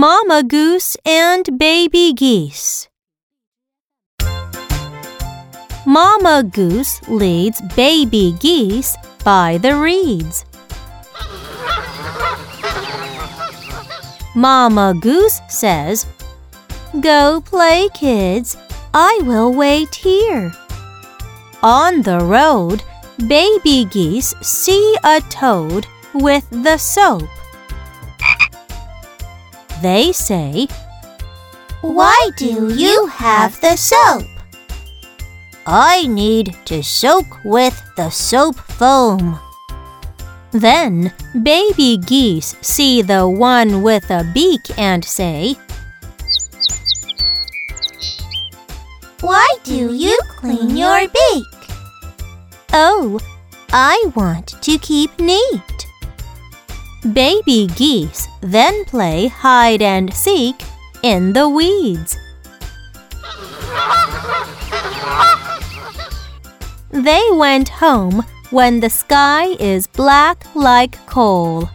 Mama Goose and Baby Geese. Mama Goose leads baby geese by the reeds. Mama Goose says, Go play, kids. I will wait here. On the road, baby geese see a toad with the soap. They say, Why do you have the soap? I need to soak with the soap foam. Then baby geese see the one with a beak and say, Why do you clean your beak? Oh, I want to keep neat. Baby geese then play hide and seek in the weeds. They went home when the sky is black like coal.